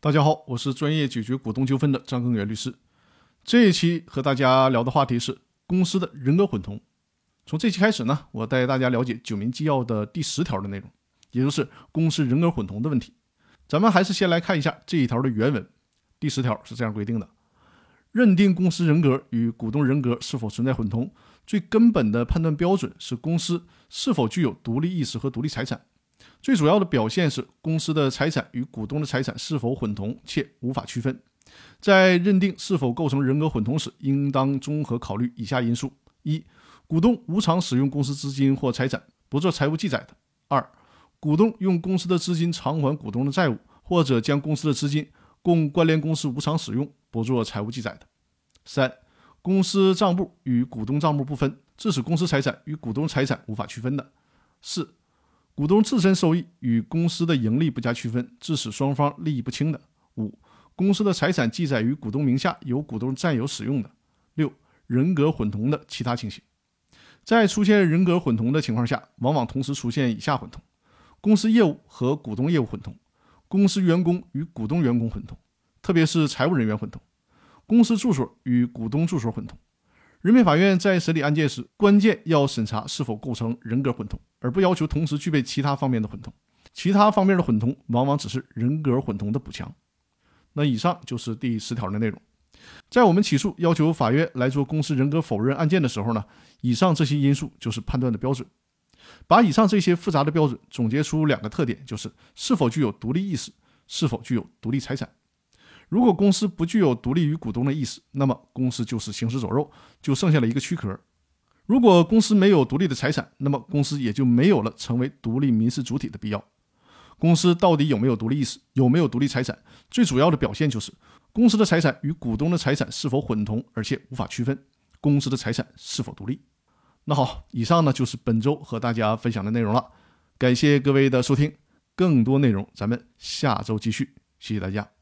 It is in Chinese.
大家好，我是专业解决股东纠纷的张根源律师。这一期和大家聊的话题是公司的人格混同。从这期开始呢，我带大家了解《九民纪要》的第十条的内容，也就是公司人格混同的问题。咱们还是先来看一下这一条的原文。第十条是这样规定的：认定公司人格与股东人格是否存在混同，最根本的判断标准是公司是否具有独立意识和独立财产。最主要的表现是公司的财产与股东的财产是否混同且无法区分。在认定是否构成人格混同时，应当综合考虑以下因素：一、股东无偿使用公司资金或财产不做财务记载的；二、股东用公司的资金偿还股东的债务，或者将公司的资金供关联公司无偿使用不做财务记载的；三、公司账簿与股东账簿不分，致使公司财产与股东财产无法区分的；四。股东自身收益与公司的盈利不加区分，致使双方利益不清的；五、公司的财产记载于股东名下，由股东占有使用的；六、人格混同的其他情形。在出现人格混同的情况下，往往同时出现以下混同：公司业务和股东业务混同，公司员工与股东员工混同，特别是财务人员混同，公司住所与股东住所混同。人民法院在审理案件时，关键要审查是否构成人格混同，而不要求同时具备其他方面的混同。其他方面的混同往往只是人格混同的补强。那以上就是第十条的内容。在我们起诉要求法院来做公司人格否认案件的时候呢，以上这些因素就是判断的标准。把以上这些复杂的标准总结出两个特点，就是是否具有独立意识，是否具有独立财产。如果公司不具有独立于股东的意思，那么公司就是行尸走肉，就剩下了一个躯壳。如果公司没有独立的财产，那么公司也就没有了成为独立民事主体的必要。公司到底有没有独立意识，有没有独立财产，最主要的表现就是公司的财产与股东的财产是否混同，而且无法区分，公司的财产是否独立。那好，以上呢就是本周和大家分享的内容了，感谢各位的收听，更多内容咱们下周继续，谢谢大家。